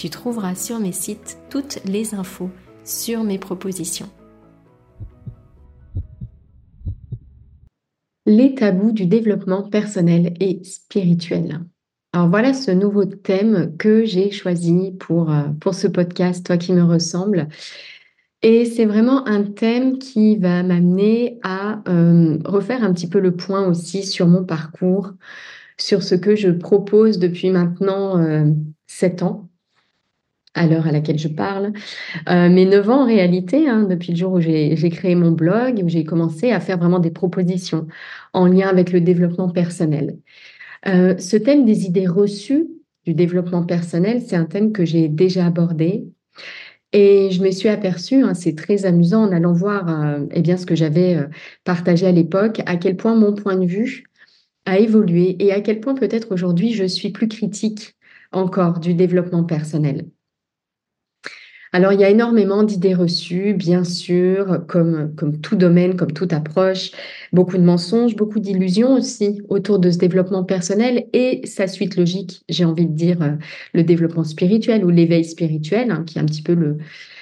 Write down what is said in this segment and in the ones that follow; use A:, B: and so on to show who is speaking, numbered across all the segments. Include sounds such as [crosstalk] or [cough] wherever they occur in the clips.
A: tu trouveras sur mes sites toutes les infos sur mes propositions. Les tabous du développement personnel et spirituel. Alors voilà ce nouveau thème que j'ai choisi pour, euh, ce podcast, Toi qui me ressemble. Et c'est vraiment un thème qui va m'amener à euh, refaire un petit peu le point aussi sur mon parcours, sur ce que je propose depuis maintenant euh, sept ans à l'heure à laquelle je parle. Euh, mes 9 ans en réalité, hein, depuis le jour où j'ai créé mon blog, où j'ai commencé à faire vraiment des propositions en lien avec le développement personnel. Euh, ce thème des idées reçues du développement personnel, c'est un thème que j'ai déjà abordé. Et je me suis aperçue, hein, c'est très amusant en allant voir euh, eh bien, ce que j'avais euh, partagé à l'époque, à quel point mon point de vue a évolué et à quel point peut-être aujourd'hui je suis plus critique encore du développement personnel. Alors, il y a énormément d'idées reçues, bien sûr, comme, comme tout domaine, comme toute approche, beaucoup de mensonges, beaucoup d'illusions aussi autour de ce développement personnel et sa suite logique, j'ai envie de dire euh, le développement spirituel ou l'éveil spirituel, hein, qui est un petit peu le,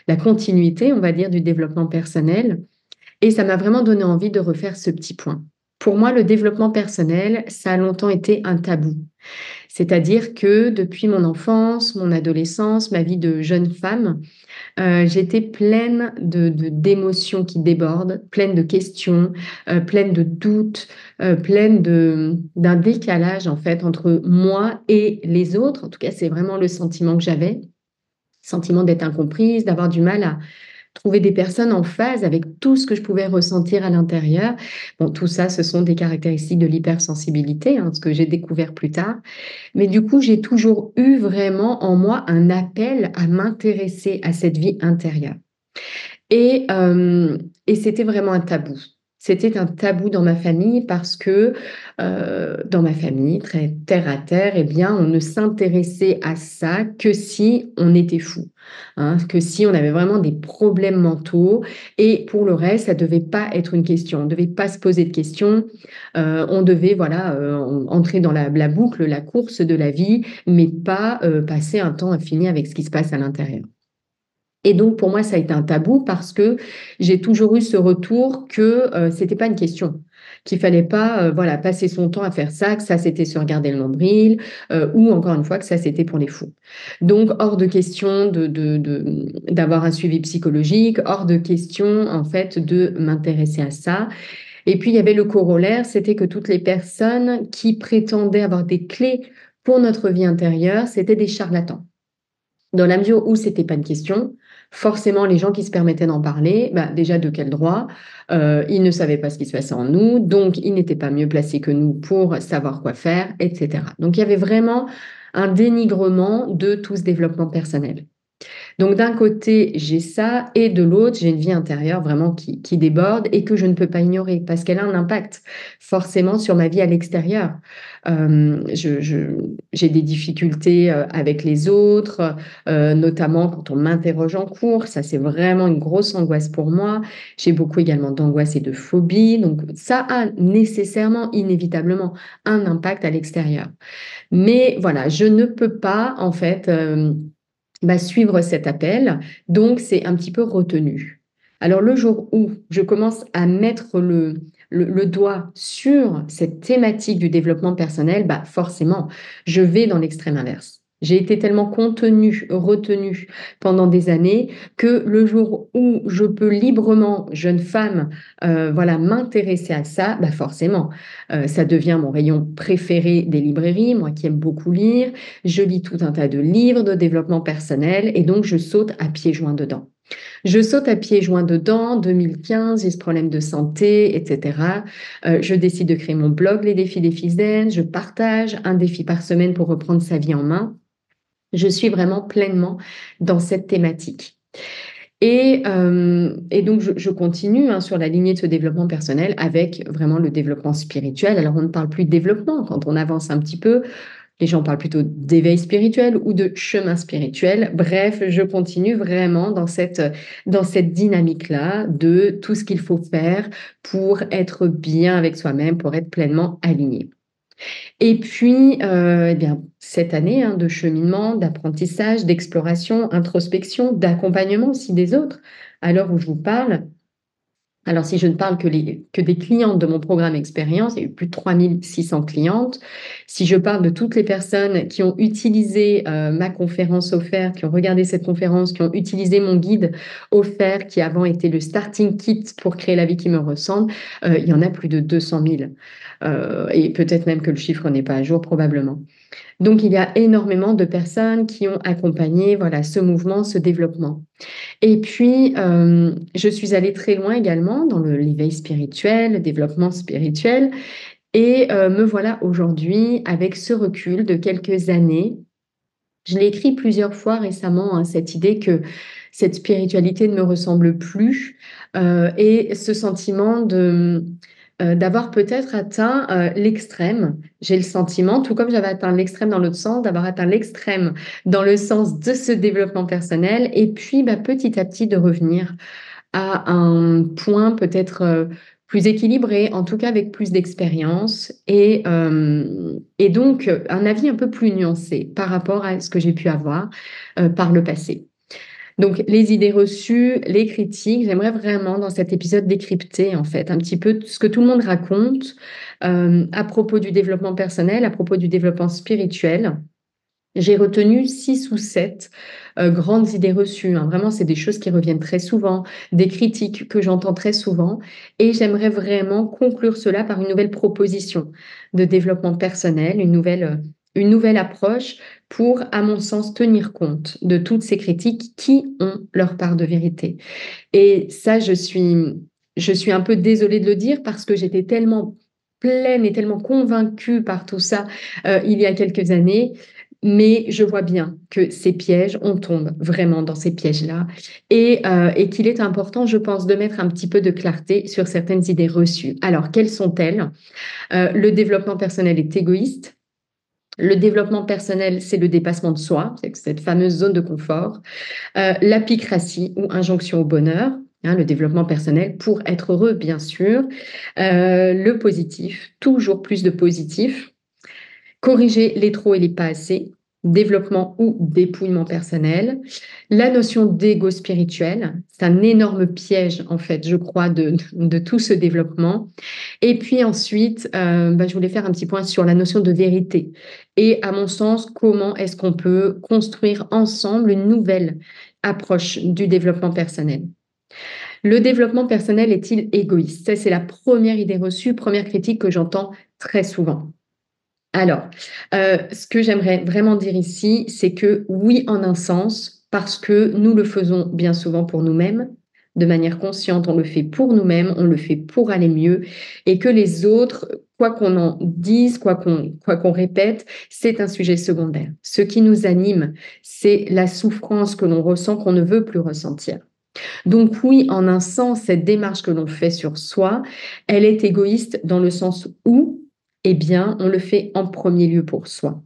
A: la continuité, on va dire, du développement personnel. Et ça m'a vraiment donné envie de refaire ce petit point. Pour moi, le développement personnel, ça a longtemps été un tabou. C'est-à-dire que depuis mon enfance, mon adolescence, ma vie de jeune femme, euh, j'étais pleine de, d'émotions qui débordent, pleine de questions, euh, pleine de doutes, euh, pleine de, d'un décalage en fait entre moi et les autres. En tout cas, c'est vraiment le sentiment que j'avais, sentiment d'être incomprise, d'avoir du mal à trouver des personnes en phase avec tout ce que je pouvais ressentir à l'intérieur. Bon, tout ça, ce sont des caractéristiques de l'hypersensibilité, hein, ce que j'ai découvert plus tard. Mais du coup, j'ai toujours eu vraiment en moi un appel à m'intéresser à cette vie intérieure. Et, euh, et c'était vraiment un tabou. C'était un tabou dans ma famille parce que euh, dans ma famille, très terre à terre, eh bien, on ne s'intéressait à ça que si on était fou, hein, que si on avait vraiment des problèmes mentaux. Et pour le reste, ça devait pas être une question. On devait pas se poser de questions. Euh, on devait voilà euh, entrer dans la, la, boucle, la course de la vie, mais pas passer un temps infini avec ce qui se passe à l'intérieur. Et donc, pour moi, ça a été un tabou parce que j'ai toujours eu ce retour que euh, c'était pas une question, qu'il fallait pas, euh, voilà, passer son temps à faire ça, que ça c'était se regarder le nombril, euh, ou encore une fois que ça c'était pour les fous. Donc, hors de question de, d'avoir un suivi psychologique, hors de question en fait de m'intéresser à ça. Et puis, il y avait le corollaire, c'était que toutes les personnes qui prétendaient avoir des clés pour notre vie intérieure, c'était des charlatans. Dans la mesure où c'était pas une question, forcément, les gens qui se permettaient d'en parler, bah, déjà de quel droit? Euh, Ils ne savaient pas ce qui se passait en nous, donc ils n'étaient pas mieux placés que nous pour savoir quoi faire, etc. Donc il y avait vraiment un dénigrement de tout ce développement personnel. Donc d'un côté, j'ai ça, et de l'autre, j'ai une vie intérieure vraiment qui, déborde et que je ne peux pas ignorer parce qu'elle a un impact forcément sur ma vie à l'extérieur. Euh, j'ai des difficultés euh, avec les autres, euh, notamment quand on m'interroge en cours. Ça, c'est vraiment une grosse angoisse pour moi. J'ai beaucoup également d'angoisse et de phobie. Donc ça a nécessairement, inévitablement, un impact à l'extérieur. Mais voilà, je ne peux pas en fait bah, suivre cet appel, donc c'est un petit peu retenu. Alors le jour où je commence à mettre le, le, doigt sur cette thématique du développement personnel, bah forcément, je vais dans l'extrême inverse. J'ai été tellement contenue, retenue pendant des années que le jour où je peux librement, jeune femme, euh, voilà, m'intéresser à ça, bah forcément, euh, ça devient mon rayon préféré des librairies. Moi qui aime beaucoup lire, je lis tout un tas de livres de développement personnel et donc je saute à pieds joints dedans. Je saute à pieds joints dedans, 2015, j'ai ce problème de santé, etc. Euh, je décide de créer mon blog Les défis des fils Je partage un défi par semaine pour reprendre sa vie en main. Je suis vraiment pleinement dans cette thématique. Et, euh, donc, je, continue hein, sur la lignée de ce développement personnel avec vraiment le développement spirituel. Alors, on ne parle plus de développement quand on avance un petit peu. Les gens parlent plutôt d'éveil spirituel ou de chemin spirituel. Bref, je continue vraiment dans cette, dans cette dynamique-là de tout ce qu'il faut faire pour être bien avec soi-même, pour être pleinement aligné. Et puis, euh, eh cette année hein, de cheminement, d'apprentissage, d'exploration, introspection, d'accompagnement aussi des autres, à l'heure où je vous parle, alors, si je ne parle que, des clientes de mon programme expérience, il y a eu plus de 3600 clientes. Si je parle de toutes les personnes qui ont utilisé euh, ma conférence offerte, qui ont regardé cette conférence, qui ont utilisé mon guide offert, qui avant était le starting kit pour créer la vie qui me ressemble, euh, il y en a plus de 200 000. Euh, et peut-être même que le chiffre n'est pas à jour, probablement. Donc, il y a énormément de personnes qui ont accompagné voilà, ce mouvement, ce développement. Et puis, euh, je suis allée très loin également dans l'éveil spirituel, le développement spirituel. Et euh, me voilà aujourd'hui avec ce recul de quelques années. Je l'ai écrit plusieurs fois récemment, hein, cette idée que cette spiritualité ne me ressemble plus euh, et ce sentiment de euh, d'avoir peut-être atteint euh, l'extrême. J'ai le sentiment, tout comme j'avais atteint l'extrême dans l'autre sens, d'avoir atteint l'extrême dans le sens de ce développement personnel, et puis bah, petit à petit de revenir à un point peut-être euh, plus équilibré, en tout cas avec plus d'expérience, et, et donc un avis un peu plus nuancé par rapport à ce que j'ai pu avoir par le passé. Donc, les idées reçues, les critiques, j'aimerais vraiment dans cet épisode décrypter en fait un petit peu ce que tout le monde raconte euh, à propos du développement personnel, à propos du développement spirituel. J'ai retenu six ou sept euh, grandes idées reçues. Hein. Vraiment, c'est des choses qui reviennent très souvent, des critiques que j'entends très souvent. Et j'aimerais vraiment conclure cela par une nouvelle proposition de développement personnel, une nouvelle euh, une nouvelle approche pour, à mon sens, tenir compte de toutes ces critiques qui ont leur part de vérité. Et ça, je suis, je suis un peu désolée de le dire parce que j'étais tellement pleine et tellement convaincue par tout ça euh, il y a quelques années. Mais je vois bien que ces pièges, on tombe vraiment dans ces pièges-là et, euh, et qu'il est important, je pense, de mettre un petit peu de clarté sur certaines idées reçues. Alors, quelles sont-elles? Euh, Le développement personnel est égoïste, le développement personnel, c'est le dépassement de soi, c'est cette fameuse zone de confort. Euh, L'apicratie ou injonction au bonheur, hein, le développement personnel pour être heureux, bien sûr. Euh, le positif, toujours plus de positif. Corriger les trop et les pas assez développement ou dépouillement personnel. La notion d'ego spirituel, c'est un énorme piège, en fait, je crois, de, tout ce développement. Et puis ensuite, euh, bah, je voulais faire un petit point sur la notion de vérité. Et à mon sens, comment est-ce qu'on peut construire ensemble une nouvelle approche du développement personnel? Le développement personnel est-il égoïste? C'est la première idée reçue, première critique que j'entends très souvent. Alors, euh, ce que j'aimerais vraiment dire ici, c'est que oui, en un sens, parce que nous le faisons bien souvent pour nous-mêmes, de manière consciente, on le fait pour nous-mêmes, on le fait pour aller mieux, et que les autres, quoi qu'on en dise, quoi qu'on quoi qu'on répète, c'est un sujet secondaire. Ce qui nous anime, c'est la souffrance que l'on ressent qu'on ne veut plus ressentir. Donc oui, en un sens, cette démarche que l'on fait sur soi, elle est égoïste dans le sens où, eh bien, on le fait en premier lieu pour soi.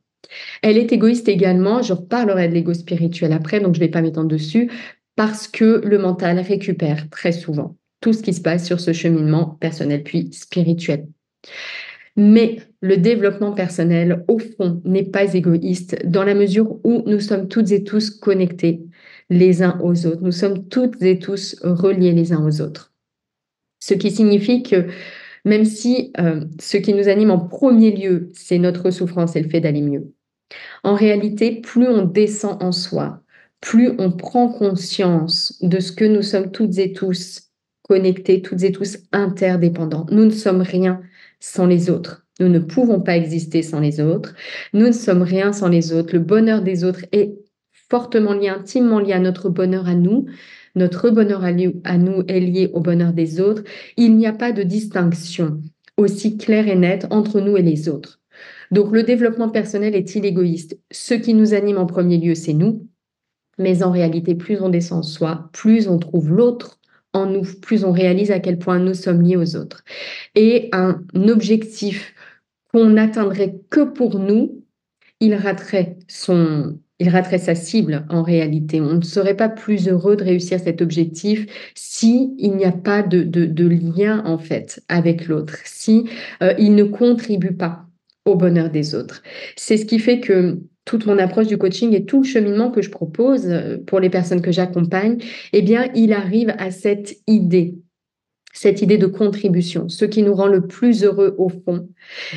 A: Elle est égoïste également, je reparlerai de l'ego spirituel après, donc je ne vais pas m'étendre dessus, parce que le mental récupère très souvent tout ce qui se passe sur ce cheminement personnel puis spirituel. Mais le développement personnel, au fond, n'est pas égoïste dans la mesure où nous sommes toutes et tous connectés les uns aux autres. Nous sommes toutes et tous reliés les uns aux autres. Ce qui signifie que même si euh, ce qui nous anime en premier lieu, c'est notre souffrance et le fait d'aller mieux, en réalité, plus on descend en soi, plus on prend conscience de ce que nous sommes toutes et tous connectés, toutes et tous interdépendants. Nous ne sommes rien sans les autres. Nous ne pouvons pas exister sans les autres. Nous ne sommes rien sans les autres. Le bonheur des autres est fortement lié, intimement lié à notre bonheur à nous. Notre bonheur à nous est lié au bonheur des autres. Il n'y a pas de distinction aussi claire et nette entre nous et les autres. Donc le développement personnel est-il égoïste Ce qui nous anime en premier lieu, c'est nous. Mais en réalité, plus on descend en soi, plus on trouve l'autre en nous, plus on réalise à quel point nous sommes liés aux autres. Et un objectif qu'on n'atteindrait que pour nous, il raterait son, il raterait sa cible en réalité. On ne serait pas plus heureux de réussir cet objectif si il n'y a pas de, lien en fait avec l'autre, si euh, il ne contribue pas au bonheur des autres. C'est ce qui fait que toute mon approche du coaching et tout le cheminement que je propose euh, pour les personnes que j'accompagne, eh bien, il arrive à cette idée, cette idée de contribution. Ce qui nous rend le plus heureux au fond,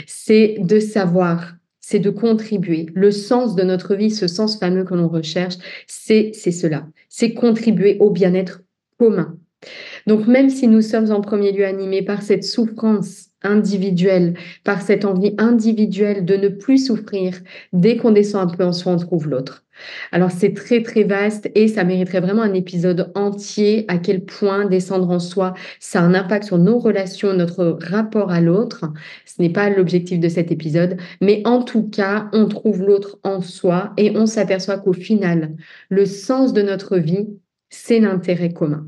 A: c'est de savoir, c'est de contribuer. Le sens de notre vie, ce sens fameux que l'on recherche, c'est cela, c'est contribuer au bien-être commun. Donc même si nous sommes en premier lieu animés par cette souffrance individuelle, par cette envie individuelle de ne plus souffrir, dès qu'on descend un peu en soi, on trouve l'autre. Alors c'est très très vaste et ça mériterait vraiment un épisode entier à quel point descendre en soi, ça a un impact sur nos relations, notre rapport à l'autre. Ce n'est pas l'objectif de cet épisode, mais en tout cas, on trouve l'autre en soi et on s'aperçoit qu'au final, le sens de notre vie, c'est l'intérêt commun.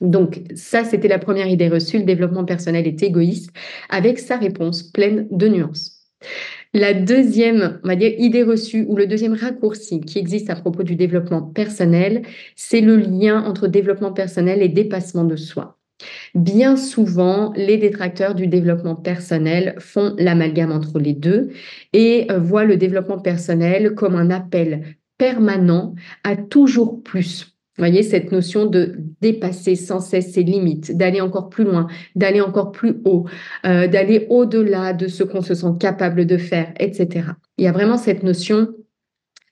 A: Donc ça, c'était la première idée reçue, le développement personnel est égoïste, avec sa réponse pleine de nuances. La deuxième, on idée reçue ou le deuxième raccourci qui existe à propos du développement personnel, c'est le lien entre développement personnel et dépassement de soi. Bien souvent, les détracteurs du développement personnel font l'amalgame entre les deux et euh, voient le développement personnel comme un appel permanent à toujours plus vous voyez, cette notion de dépasser sans cesse ses limites, d'aller encore plus loin, d'aller encore plus haut, euh, d'aller au-delà de ce qu'on se sent capable de faire, etc. Il y a vraiment cette notion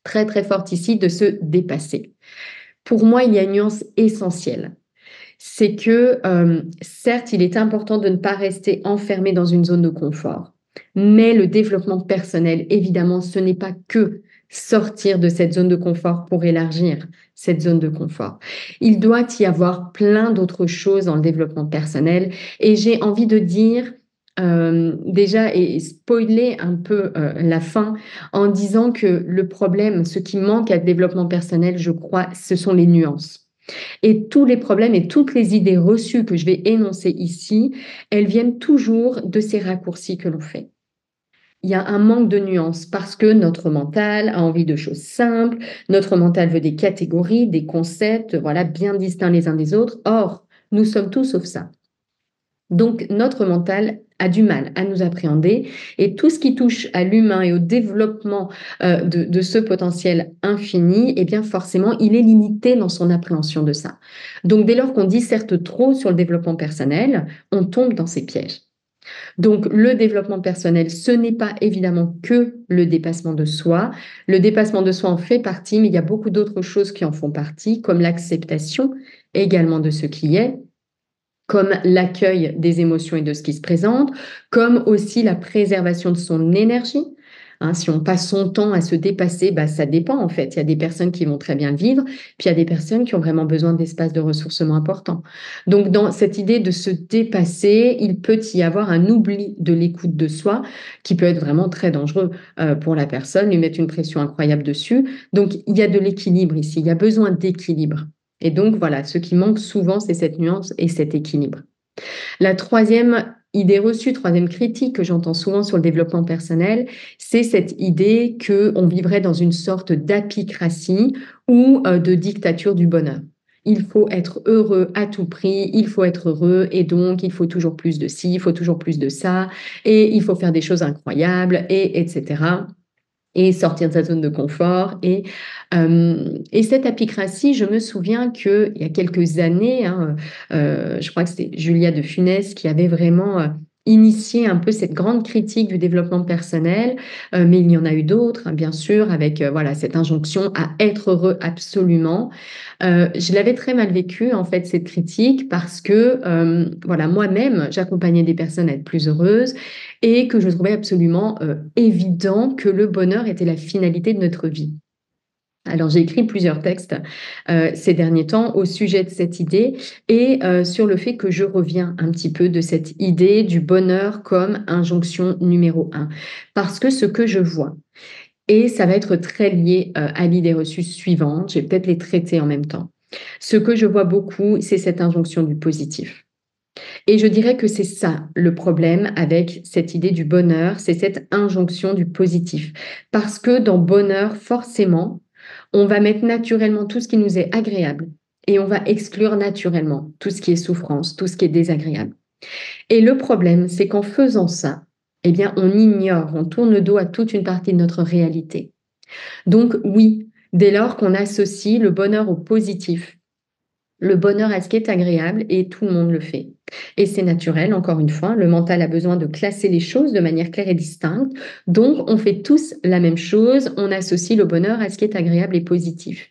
A: très très forte ici de se dépasser. Pour moi, il y a une nuance essentielle. C'est que euh, certes, il est important de ne pas rester enfermé dans une zone de confort, mais le développement personnel, évidemment, ce n'est pas que sortir de cette zone de confort pour élargir cette zone de confort. Il doit y avoir plein d'autres choses dans le développement personnel et j'ai envie de dire euh, déjà et spoiler un peu euh, la fin en disant que le problème, ce qui manque à développement personnel, je crois, ce sont les nuances. Et tous les problèmes et toutes les idées reçues que je vais énoncer ici, elles viennent toujours de ces raccourcis que l'on fait il y a un manque de nuances parce que notre mental a envie de choses simples, notre mental veut des catégories, des concepts, voilà, bien distincts les uns des autres. Or, nous sommes tous sauf ça. Donc, notre mental a du mal à nous appréhender et tout ce qui touche à l'humain et au développement euh, de, ce potentiel infini, eh bien forcément, il est limité dans son appréhension de ça. Donc, dès lors qu'on disserte trop sur le développement personnel, on tombe dans ces pièges. Donc, le développement personnel, ce n'est pas évidemment que le dépassement de soi. Le dépassement de soi en fait partie, mais il y a beaucoup d'autres choses qui en font partie, comme l'acceptation également de ce qui est, comme l'accueil des émotions et de ce qui se présente, comme aussi la préservation de son énergie. Hein, si on passe son temps à se dépasser, bah, ça dépend en fait. Il y a des personnes qui vont très bien le vivre, puis il y a des personnes qui ont vraiment besoin d'espace de ressourcement important. Donc dans cette idée de se dépasser, il peut y avoir un oubli de l'écoute de soi qui peut être vraiment très dangereux euh, pour la personne, lui mettre une pression incroyable dessus. Donc il y a de l'équilibre ici, il y a besoin d'équilibre. Et donc voilà, ce qui manque souvent, c'est cette nuance et cet équilibre. La troisième idée reçue, troisième critique que j'entends souvent sur le développement personnel, c'est cette idée qu'on vivrait dans une sorte d'apicratie ou euh, de dictature du bonheur. Il faut être heureux à tout prix, il faut être heureux et donc il faut toujours plus de ci, il faut toujours plus de ça et il faut faire des choses incroyables et etc et sortir de sa zone de confort. Et, euh, et cette apicratie, je me souviens qu'il y a quelques années, hein, euh, je crois que c'était Julia de Funès qui avait vraiment euh, initié un peu cette grande critique du développement personnel, mais il y en a eu d'autres, hein, bien sûr, avec voilà cette injonction à être heureux absolument. je l'avais très mal vécu en fait cette critique parce que voilà moi-même j'accompagnais des personnes à être plus heureuses et que je trouvais absolument euh, évident que le bonheur était la finalité de notre vie. Alors j'ai écrit plusieurs textes euh, ces derniers temps au sujet de cette idée et euh, sur le fait que je reviens un petit peu de cette idée du bonheur comme injonction numéro un. Parce que ce que je vois, et ça va être très lié à l'idée reçue suivante, je vais peut-être les traiter en même temps. Ce que je vois beaucoup, c'est cette injonction du positif. Et je dirais que c'est ça le problème avec cette idée du bonheur, c'est cette injonction du positif. Parce que dans bonheur, forcément, on va mettre naturellement tout ce qui nous est agréable et on va exclure naturellement tout ce qui est souffrance, tout ce qui est désagréable. Et le problème, c'est qu'en faisant ça, eh bien, on ignore, on tourne le dos à toute une partie de notre réalité. Donc oui, dès lors qu'on associe le bonheur au positif, le bonheur à ce qui est agréable et tout le monde le fait. Et c'est naturel, encore une fois, le mental a besoin de classer les choses de manière claire et distincte. Donc, on fait tous la même chose, on associe le bonheur à ce qui est agréable et positif.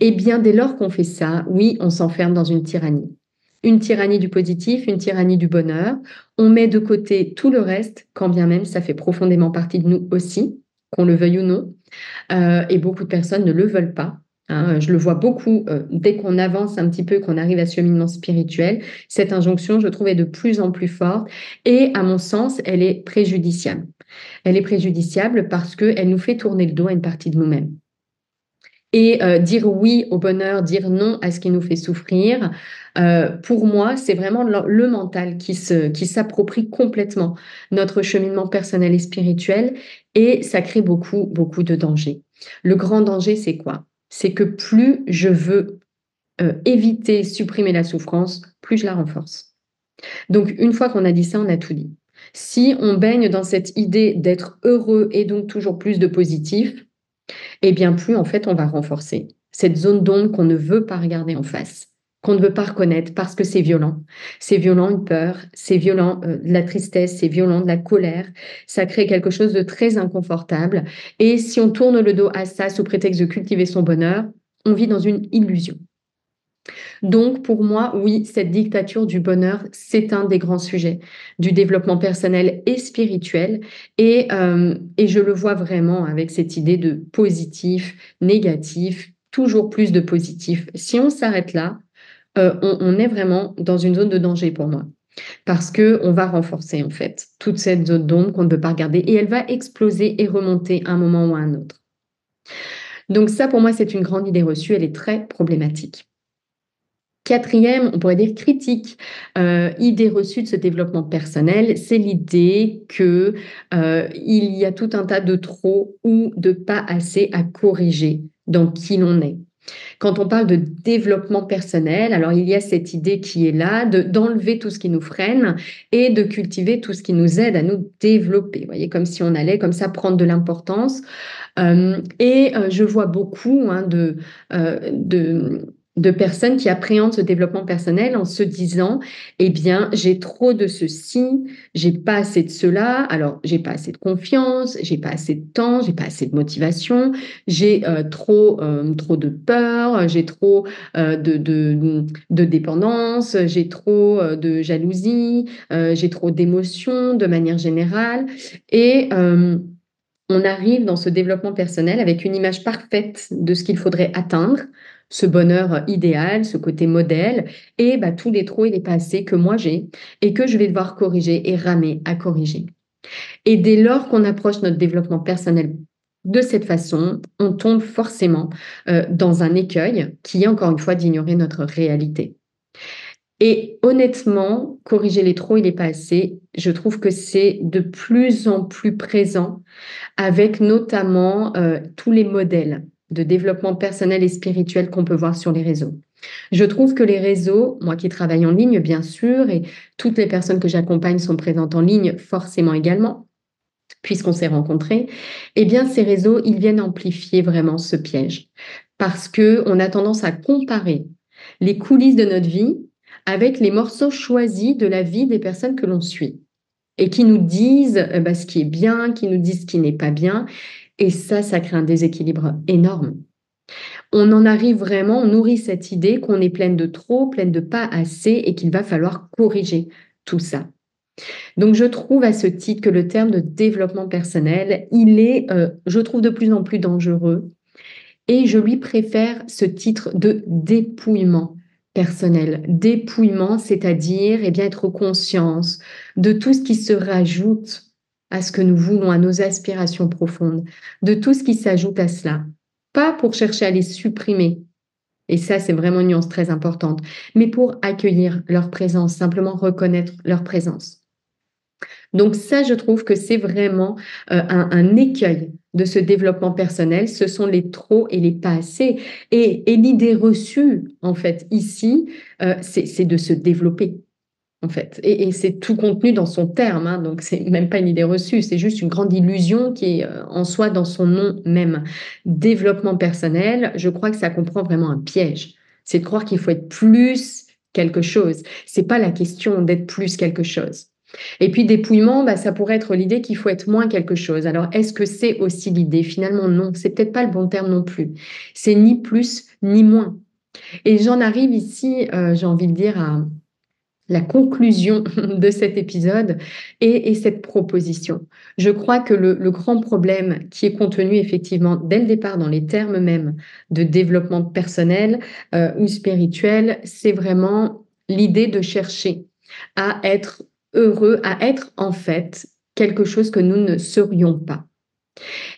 A: Et bien, dès lors qu'on fait ça, oui, on s'enferme dans une tyrannie. Une tyrannie du positif, une tyrannie du bonheur. On met de côté tout le reste, quand bien même ça fait profondément partie de nous aussi, qu'on le veuille ou non. Euh, et beaucoup de personnes ne le veulent pas. Hein, je le vois beaucoup euh, dès qu'on avance un petit peu, qu'on arrive à ce cheminement spirituel. Cette injonction, je trouve, est de plus en plus forte et, à mon sens, elle est préjudiciable. Elle est préjudiciable parce qu'elle nous fait tourner le dos à une partie de nous-mêmes. Et euh, dire oui au bonheur, dire non à ce qui nous fait souffrir, euh, pour moi, c'est vraiment le, mental qui s'approprie qui complètement notre cheminement personnel et spirituel et ça crée beaucoup, beaucoup de dangers. Le grand danger, c'est quoi? C'est que plus je veux euh, éviter, supprimer la souffrance, plus je la renforce. Donc, une fois qu'on a dit ça, on a tout dit. Si on baigne dans cette idée d'être heureux et donc toujours plus de positif, eh bien, plus en fait, on va renforcer cette zone d'ombre qu'on ne veut pas regarder en face qu'on ne veut pas reconnaître parce que c'est violent. C'est violent une peur, c'est violent euh, de la tristesse, c'est violent de la colère. Ça crée quelque chose de très inconfortable. Et si on tourne le dos à ça sous prétexte de cultiver son bonheur, on vit dans une illusion. Donc, pour moi, oui, cette dictature du bonheur, c'est un des grands sujets du développement personnel et spirituel. Et, euh, et je le vois vraiment avec cette idée de positif, négatif, toujours plus de positif. Si on s'arrête là, euh, on, est vraiment dans une zone de danger pour moi. Parce que on va renforcer en fait toute cette zone d'ombre qu'on ne peut pas regarder et elle va exploser et remonter à un moment ou à un autre. Donc ça, pour moi, c'est une grande idée reçue. Elle est très problématique. Quatrième, on pourrait dire critique, euh, idée reçue de ce développement personnel, c'est l'idée que euh, il y a tout un tas de trop ou de pas assez à corriger dans qui l'on est. Quand on parle de développement personnel, alors il y a cette idée qui est là de d'enlever tout ce qui nous freine et de cultiver tout ce qui nous aide à nous développer. Vous voyez, comme si on allait comme ça prendre de l'importance. Euh, et euh, je vois beaucoup hein, de, euh, de de personnes qui appréhendent ce développement personnel en se disant eh bien j'ai trop de ceci j'ai pas assez de cela. Alors j'ai pas assez de confiance j'ai pas assez de temps j'ai pas assez de motivation. J'ai euh, trop euh, trop de peur j'ai trop euh, de, de, de, dépendance j'ai trop de jalousie j'ai trop d'émotions de manière générale et on arrive dans ce développement personnel avec une image parfaite de ce qu'il faudrait atteindre, ce bonheur idéal, ce côté modèle, et bah, tous les trop et les passés que moi j'ai et que je vais devoir corriger et ramer à corriger. Et dès lors qu'on approche notre développement personnel de cette façon, on tombe forcément euh, dans un écueil qui est encore une fois d'ignorer notre réalité. Et honnêtement, corriger les trop et les pas assez, je trouve que c'est de plus en plus présent avec notamment euh, tous les modèles de développement personnel et spirituel qu'on peut voir sur les réseaux. Je trouve que les réseaux, moi qui travaille en ligne bien sûr, et toutes les personnes que j'accompagne sont présentes en ligne forcément également, puisqu'on s'est rencontrés, eh bien ces réseaux, ils viennent amplifier vraiment ce piège parce que on a tendance à comparer les coulisses de notre vie avec les morceaux choisis de la vie des personnes que l'on suit et qui nous disent euh, bah, ce qui est bien, qui nous disent ce qui n'est pas bien. Et ça, ça crée un déséquilibre énorme. On en arrive vraiment, on nourrit cette idée qu'on est pleine de trop, pleine de pas assez et qu'il va falloir corriger tout ça. Donc je trouve à ce titre que le terme de développement personnel, il est, euh, je trouve, de plus en plus dangereux et je lui préfère ce titre de dépouillement personnel. Dépouillement, c'est-à-dire eh bien, être conscience de tout ce qui se rajoute à ce que nous voulons, à nos aspirations profondes, de tout ce qui s'ajoute à cela. Pas pour chercher à les supprimer, et ça c'est vraiment une nuance très importante, mais pour accueillir leur présence, simplement reconnaître leur présence. Donc ça, je trouve que c'est vraiment euh, un, écueil de ce développement personnel. Ce sont les trop et les pas assez. Et, l'idée reçue, en fait, ici, euh, c'est de se développer. En fait, et, c'est tout contenu dans son terme, hein. donc c'est même pas une idée reçue, c'est juste une grande illusion qui est euh, en soi dans son nom même. Développement personnel, je crois que ça comprend vraiment un piège. C'est de croire qu'il faut être plus quelque chose. C'est pas la question d'être plus quelque chose. Et puis dépouillement, bah, ça pourrait être l'idée qu'il faut être moins quelque chose. Alors est-ce que c'est aussi l'idée? Finalement non, c'est peut-être pas le bon terme non plus. C'est ni plus ni moins. Et j'en arrive ici, euh, j'ai envie de dire, à la conclusion [laughs] de cet épisode et, cette proposition. Je crois que le, grand problème qui est contenu effectivement dès le départ dans les termes mêmes de développement personnel euh, ou spirituel, c'est vraiment l'idée de chercher à être heureux, à être en fait quelque chose que nous ne serions pas.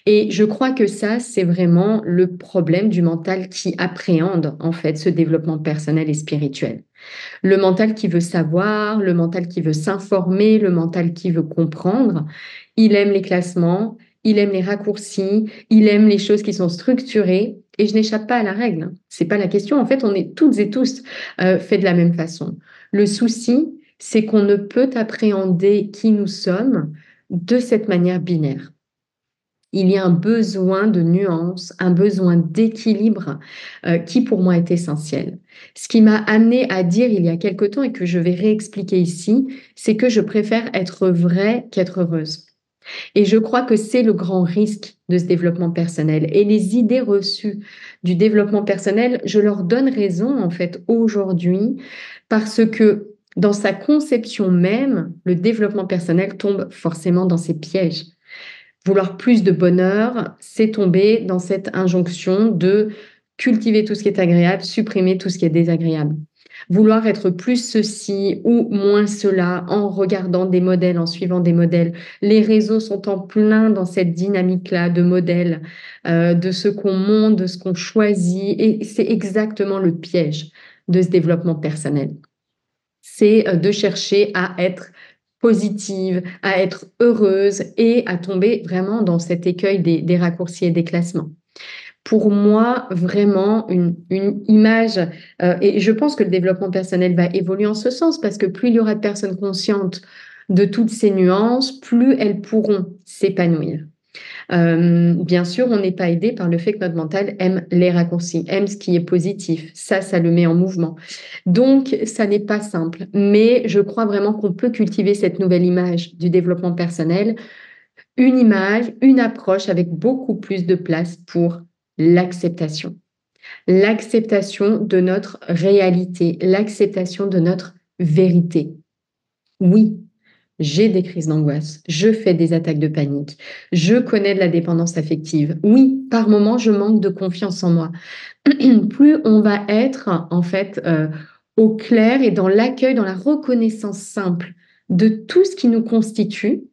A: Et je crois que ça, c'est vraiment le problème du mental qui appréhende en fait ce développement personnel et spirituel. Le mental qui veut savoir, le mental qui veut s'informer, le mental qui veut comprendre, il aime les classements, il aime les raccourcis, il aime les choses qui sont structurées. Et je n'échappe pas à la règle. C'est pas la question. En fait, on est toutes et tous euh, faits de la même façon. Le souci, c'est qu'on ne peut appréhender qui nous sommes de cette manière binaire. Il y a un besoin de nuance, un besoin d'équilibre euh, qui pour moi est essentiel. Ce qui m'a amené à dire il y a quelque temps et que je vais réexpliquer ici, c'est que je préfère être vraie qu'être heureuse. Et je crois que c'est le grand risque de ce développement personnel. Et les idées reçues du développement personnel, je leur donne raison en fait aujourd'hui parce que dans sa conception même, le développement personnel tombe forcément dans ces pièges. Vouloir plus de bonheur, c'est tomber dans cette injonction de cultiver tout ce qui est agréable, supprimer tout ce qui est désagréable. Vouloir être plus ceci ou moins cela en regardant des modèles, en suivant des modèles. Les réseaux sont en plein dans cette dynamique-là de modèles, euh, de ce qu'on monte, de ce qu'on choisit. Et c'est exactement le piège de ce développement personnel c'est euh, de chercher à être positive, à être heureuse et à tomber vraiment dans cet écueil des, raccourcis et des classements. Pour moi, vraiment une, image, euh, et je pense que le développement personnel va évoluer en ce sens parce que plus il y aura de personnes conscientes de toutes ces nuances, plus elles pourront s'épanouir. Euh, bien sûr, on n'est pas aidé par le fait que notre mental aime les raccourcis, aime ce qui est positif. Ça, ça le met en mouvement. Donc, ça n'est pas simple, mais je crois vraiment qu'on peut cultiver cette nouvelle image du développement personnel, une image, une approche avec beaucoup plus de place pour l'acceptation. L'acceptation de notre réalité, l'acceptation de notre vérité. Oui, j'ai des crises d'angoisse, je fais des attaques de panique, je connais de la dépendance affective. Oui, par moments, je manque de confiance en moi. [clears throat] Plus on va être en fait euh, au clair et dans l'accueil, dans la reconnaissance simple de tout ce qui nous constitue,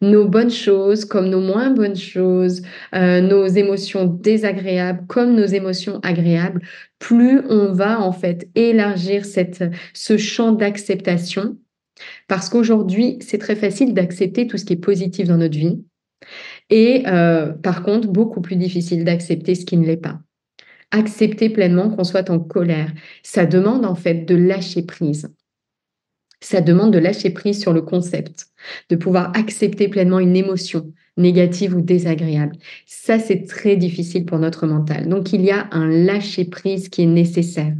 A: nos bonnes choses comme nos moins bonnes choses, euh, nos émotions désagréables comme nos émotions agréables, plus on va en fait élargir ce champ d'acceptation. Parce qu'aujourd'hui, c'est très facile d'accepter tout ce qui est positif dans notre vie. Et euh, par contre, beaucoup plus difficile d'accepter ce qui ne l'est pas. Accepter pleinement qu'on soit en colère, ça demande en fait de lâcher prise ça demande de lâcher prise sur le concept, de pouvoir accepter pleinement une émotion négative ou désagréable. Ça, c'est très difficile pour notre mental. Donc, il y a un lâcher prise qui est nécessaire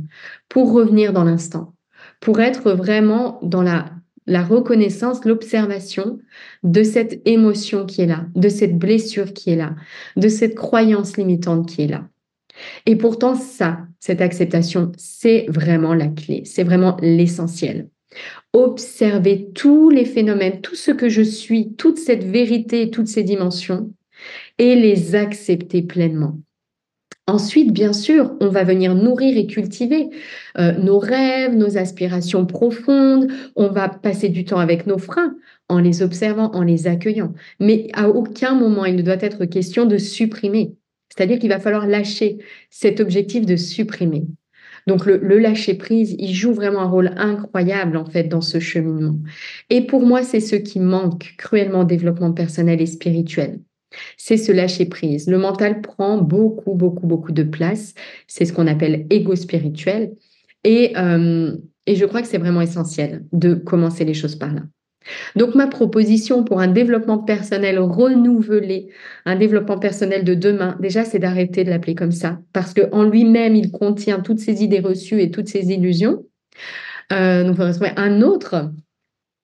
A: pour revenir dans l'instant, pour être vraiment dans la, la reconnaissance, l'observation de cette émotion qui est là, de cette blessure qui est là, de cette croyance limitante qui est là. Et pourtant, ça, cette acceptation, c'est vraiment la clé, c'est vraiment l'essentiel observer tous les phénomènes, tout ce que je suis, toute cette vérité, toutes ces dimensions, et les accepter pleinement. Ensuite, bien sûr, on va venir nourrir et cultiver euh, nos rêves, nos aspirations profondes. On va passer du temps avec nos freins en les observant, en les accueillant. Mais à aucun moment, il ne doit être question de supprimer. C'est-à-dire qu'il va falloir lâcher cet objectif de supprimer. Donc le, lâcher prise, il joue vraiment un rôle incroyable en fait dans ce cheminement. Et pour moi, c'est ce qui manque cruellement au développement personnel et spirituel. C'est ce lâcher prise. Le mental prend beaucoup, beaucoup, beaucoup de place. C'est ce qu'on appelle ego spirituel. Et, euh, et je crois que c'est vraiment essentiel de commencer les choses par là. Donc ma proposition pour un développement personnel renouvelé, un développement personnel de demain, déjà c'est d'arrêter de l'appeler comme ça, parce qu'en lui-même, il contient toutes ces idées reçues et toutes ces illusions. Euh, donc, un autre,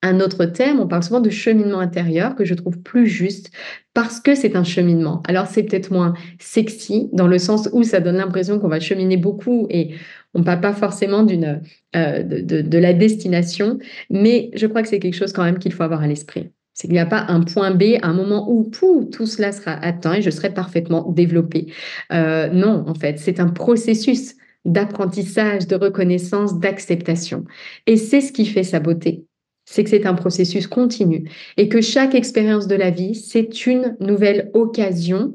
A: un autre thème, on parle souvent de cheminement intérieur que je trouve plus juste parce que c'est un cheminement. Alors c'est peut-être moins sexy dans le sens où ça donne l'impression qu'on va cheminer beaucoup et on ne parle pas forcément d'une, euh, de, la destination, mais je crois que c'est quelque chose quand même qu'il faut avoir à l'esprit. C'est qu'il n'y a pas un point B, un moment où tout cela sera atteint et je serai parfaitement développé. Euh, non, en fait, c'est un processus d'apprentissage, de reconnaissance, d'acceptation. Et c'est ce qui fait sa beauté c'est que c'est un processus continu et que chaque expérience de la vie, c'est une nouvelle occasion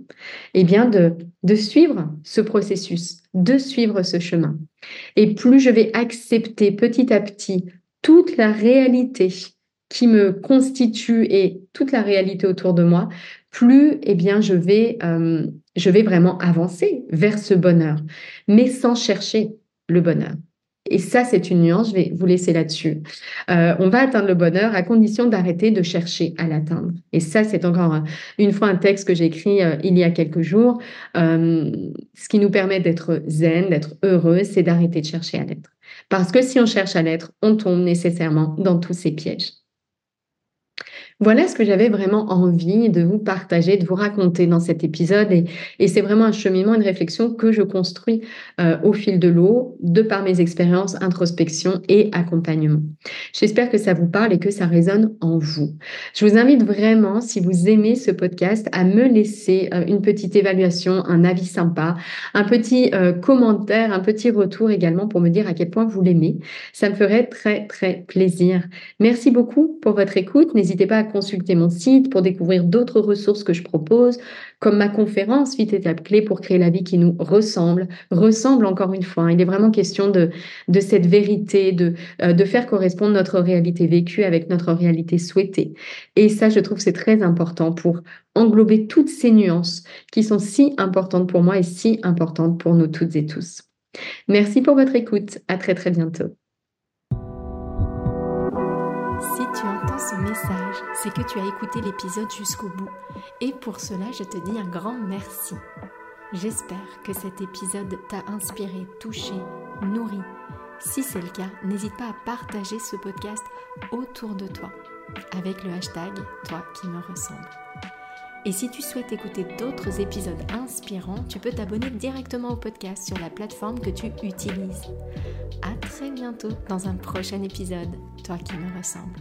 A: eh bien de, de suivre ce processus, de suivre ce chemin. Et plus je vais accepter petit à petit toute la réalité qui me constitue et toute la réalité autour de moi, plus eh bien je vais euh, je vais vraiment avancer vers ce bonheur, mais sans chercher le bonheur. Et ça, c'est une nuance, je vais vous laisser là-dessus. Euh, on va atteindre le bonheur à condition d'arrêter de chercher à l'atteindre. Et ça, c'est encore une fois un texte que j'ai écrit euh, il y a quelques jours. Euh, ce qui nous permet d'être zen, d'être heureux, c'est d'arrêter de chercher à l'être. Parce que si on cherche à l'être, on tombe nécessairement dans tous ces pièges. Voilà ce que j'avais vraiment envie de vous partager, de vous raconter dans cet épisode. Et, c'est vraiment un cheminement, une réflexion que je construis euh, au fil de l'eau, de par mes expériences, introspection et accompagnement. J'espère que ça vous parle et que ça résonne en vous. Je vous invite vraiment, si vous aimez ce podcast, à me laisser euh, une petite évaluation, un avis sympa, un petit euh, commentaire, un petit retour également pour me dire à quel point vous l'aimez. Ça me ferait très, très plaisir. Merci beaucoup pour votre écoute. N'hésitez pas à consulter mon site pour découvrir d'autres ressources que je propose, comme ma conférence 8 étapes clés pour créer la vie qui nous ressemble. Ressemble encore une fois. Il est vraiment question de, de cette vérité, de, euh, de faire correspondre notre réalité vécue avec notre réalité souhaitée. Et ça, je trouve, c'est très important pour englober toutes ces nuances qui sont si importantes pour moi et si importantes pour nous toutes et tous. Merci pour votre écoute. À très très bientôt.
B: Ce message, c'est que tu as écouté l'épisode jusqu'au bout. Et pour cela, je te dis un grand merci. J'espère que cet épisode t'a inspiré, touché, nourri. Si c'est le cas, n'hésite pas à partager ce podcast autour de toi avec le hashtag Toi qui me ressemble. Et si tu souhaites écouter d'autres épisodes inspirants, tu peux t'abonner directement au podcast sur la plateforme que tu utilises. À très bientôt dans un prochain épisode, toi qui me ressemble.